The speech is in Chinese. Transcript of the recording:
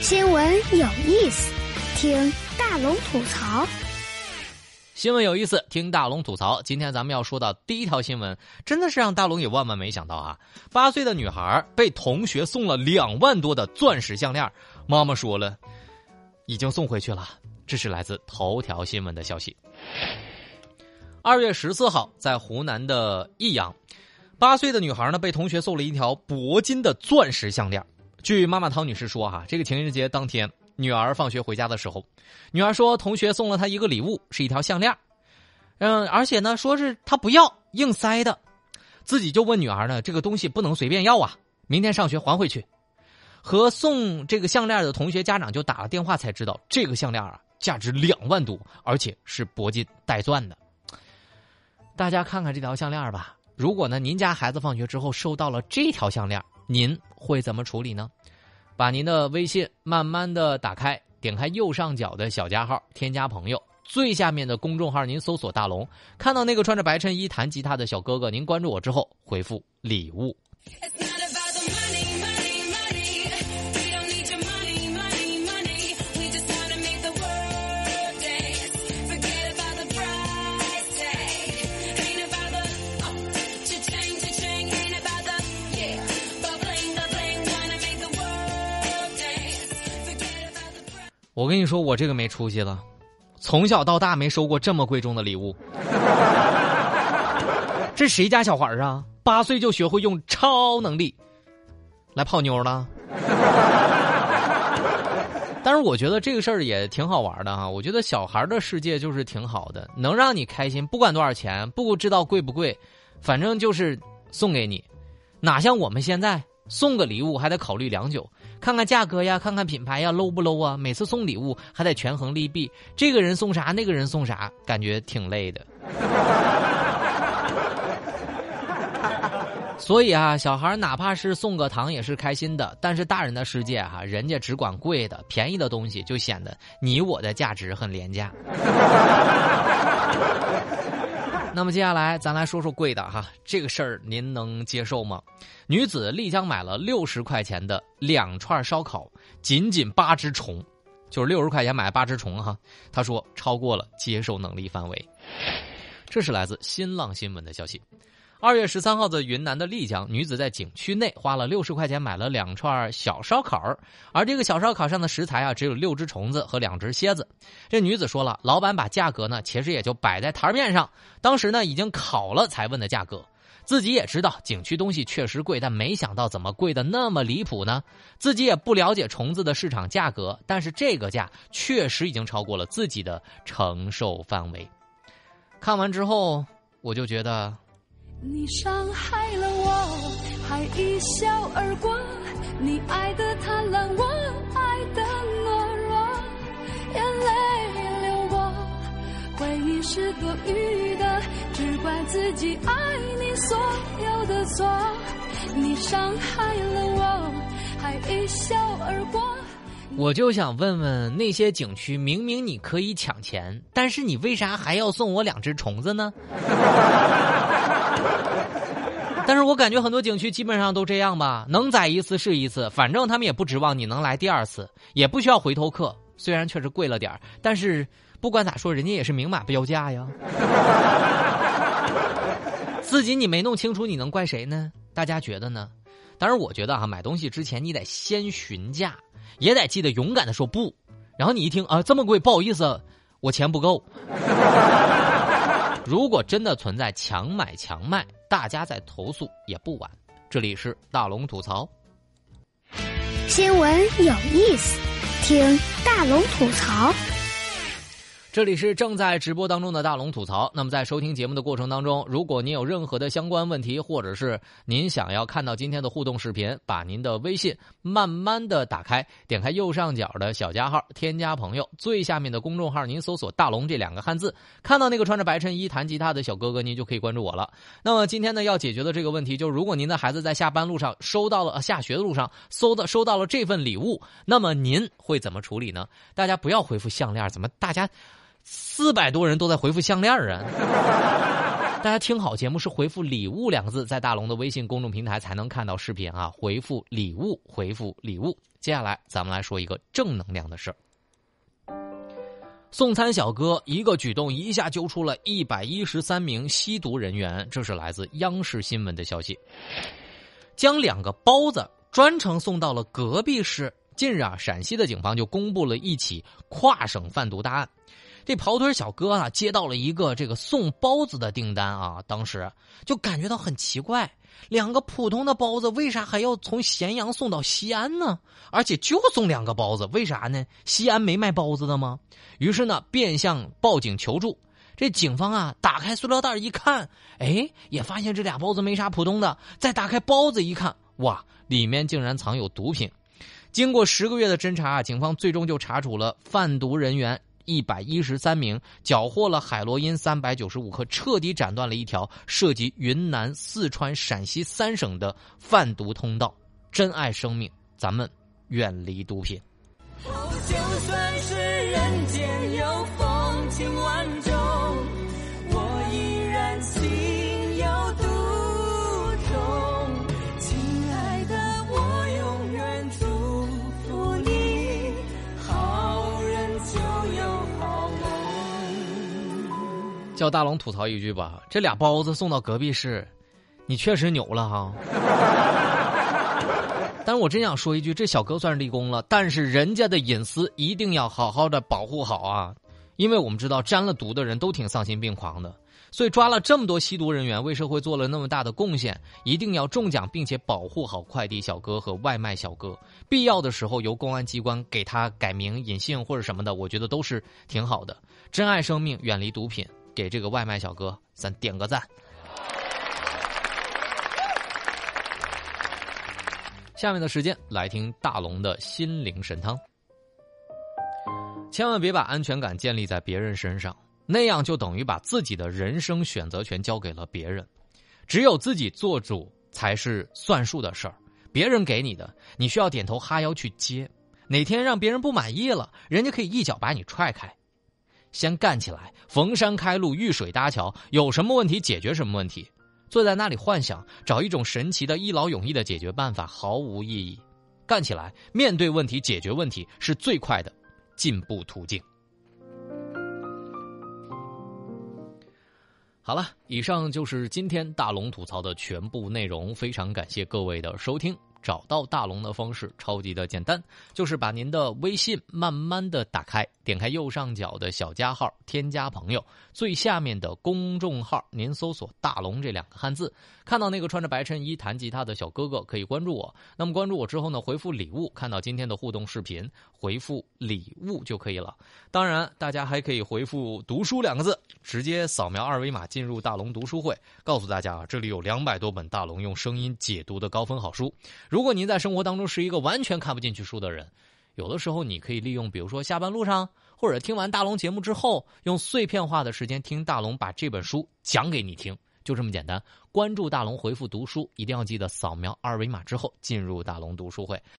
新闻有意思，听大龙吐槽。新闻有意思，听大龙吐槽。今天咱们要说到第一条新闻，真的是让大龙也万万没想到啊！八岁的女孩被同学送了两万多的钻石项链，妈妈说了，已经送回去了。这是来自头条新闻的消息。二月十四号，在湖南的益阳，八岁的女孩呢被同学送了一条铂金的钻石项链。据妈妈汤女士说，哈，这个情人节当天，女儿放学回家的时候，女儿说同学送了她一个礼物，是一条项链，嗯，而且呢，说是她不要，硬塞的，自己就问女儿呢，这个东西不能随便要啊，明天上学还回去。和送这个项链的同学家长就打了电话，才知道这个项链啊，价值两万多，而且是铂金带钻的。大家看看这条项链吧，如果呢，您家孩子放学之后收到了这条项链。您会怎么处理呢？把您的微信慢慢的打开，点开右上角的小加号，添加朋友，最下面的公众号您搜索“大龙”，看到那个穿着白衬衣弹吉他的小哥哥，您关注我之后回复“礼物”。我跟你说，我这个没出息了，从小到大没收过这么贵重的礼物。这谁家小孩儿啊？八岁就学会用超能力来泡妞了？但是我觉得这个事儿也挺好玩的哈。我觉得小孩的世界就是挺好的，能让你开心，不管多少钱，不知道贵不贵，反正就是送给你。哪像我们现在送个礼物还得考虑良久。看看价格呀，看看品牌呀，low 不 low 啊？每次送礼物还得权衡利弊，这个人送啥，那个人送啥，感觉挺累的。所以啊，小孩哪怕是送个糖也是开心的，但是大人的世界哈，人家只管贵的、便宜的东西，就显得你我的价值很廉价。那么接下来咱来说说贵的哈，这个事儿您能接受吗？女子丽江买了六十块钱的两串烧烤，仅仅八只虫，就是六十块钱买八只虫哈。她说超过了接受能力范围。这是来自新浪新闻的消息。二月十三号，的云南的丽江，女子在景区内花了六十块钱买了两串小烧烤而这个小烧烤上的食材啊，只有六只虫子和两只蝎子。这女子说了，老板把价格呢，其实也就摆在台面上，当时呢已经烤了才问的价格。自己也知道景区东西确实贵，但没想到怎么贵的那么离谱呢？自己也不了解虫子的市场价格，但是这个价确实已经超过了自己的承受范围。看完之后，我就觉得。你伤害了我，还一笑而过。你爱的贪婪，我爱的懦弱。眼泪流过，回忆是多余的，只怪自己爱你所有的错。你伤害了我，还一笑而过。我就想问问那些景区，明明你可以抢钱，但是你为啥还要送我两只虫子呢？我感觉很多景区基本上都这样吧，能宰一次是一次，反正他们也不指望你能来第二次，也不需要回头客。虽然确实贵了点但是不管咋说，人家也是明码标价呀。自己你没弄清楚，你能怪谁呢？大家觉得呢？当然，我觉得啊，买东西之前你得先询价，也得记得勇敢的说不。然后你一听啊，这么贵，不好意思，我钱不够。如果真的存在强买强卖，大家在投诉也不晚。这里是大龙吐槽，新闻有意思，听大龙吐槽。这里是正在直播当中的大龙吐槽。那么在收听节目的过程当中，如果您有任何的相关问题，或者是您想要看到今天的互动视频，把您的微信慢慢的打开，点开右上角的小加号，添加朋友，最下面的公众号您搜索“大龙”这两个汉字，看到那个穿着白衬衣弹吉他的小哥哥，您就可以关注我了。那么今天呢，要解决的这个问题，就是如果您的孩子在下班路上收到了，下学的路上收到收到了这份礼物，那么您会怎么处理呢？大家不要回复项链，怎么大家？四百多人都在回复项链啊！大家听好节目是回复“礼物”两个字，在大龙的微信公众平台才能看到视频啊！回复“礼物”，回复“礼物”。接下来咱们来说一个正能量的事儿。送餐小哥一个举动一下揪出了一百一十三名吸毒人员，这是来自央视新闻的消息。将两个包子专程送到了隔壁市。近日啊，陕西的警方就公布了一起跨省贩毒大案。这跑腿小哥啊，接到了一个这个送包子的订单啊，当时就感觉到很奇怪，两个普通的包子为啥还要从咸阳送到西安呢？而且就送两个包子，为啥呢？西安没卖包子的吗？于是呢，变相报警求助。这警方啊，打开塑料袋一看，哎，也发现这俩包子没啥普通的。再打开包子一看，哇，里面竟然藏有毒品。经过十个月的侦查，警方最终就查处了贩毒人员。一百一十三名缴获了海洛因三百九十五克，彻底斩断了一条涉及云南、四川、陕西三省的贩毒通道。珍爱生命，咱们远离毒品。就算是人间大龙吐槽一句吧，这俩包子送到隔壁市，你确实牛了哈。但是我真想说一句，这小哥算是立功了，但是人家的隐私一定要好好的保护好啊，因为我们知道沾了毒的人都挺丧心病狂的，所以抓了这么多吸毒人员，为社会做了那么大的贡献，一定要中奖，并且保护好快递小哥和外卖小哥，必要的时候由公安机关给他改名、隐姓或者什么的，我觉得都是挺好的。珍爱生命，远离毒品。给这个外卖小哥，咱点个赞。下面的时间来听大龙的心灵神汤。千万别把安全感建立在别人身上，那样就等于把自己的人生选择权交给了别人。只有自己做主才是算数的事儿，别人给你的，你需要点头哈腰去接。哪天让别人不满意了，人家可以一脚把你踹开。先干起来，逢山开路，遇水搭桥，有什么问题解决什么问题。坐在那里幻想找一种神奇的一劳永逸的解决办法，毫无意义。干起来，面对问题，解决问题，是最快的进步途径。好了，以上就是今天大龙吐槽的全部内容，非常感谢各位的收听。找到大龙的方式超级的简单，就是把您的微信慢慢的打开，点开右上角的小加号，添加朋友，最下面的公众号，您搜索“大龙”这两个汉字，看到那个穿着白衬衣弹吉他的小哥哥，可以关注我。那么关注我之后呢，回复礼物，看到今天的互动视频，回复礼物就可以了。当然，大家还可以回复“读书”两个字，直接扫描二维码进入大龙读书会，告诉大家啊，这里有两百多本大龙用声音解读的高分好书。如果您在生活当中是一个完全看不进去书的人，有的时候你可以利用，比如说下班路上，或者听完大龙节目之后，用碎片化的时间听大龙把这本书讲给你听，就这么简单。关注大龙，回复读书，一定要记得扫描二维码之后进入大龙读书会。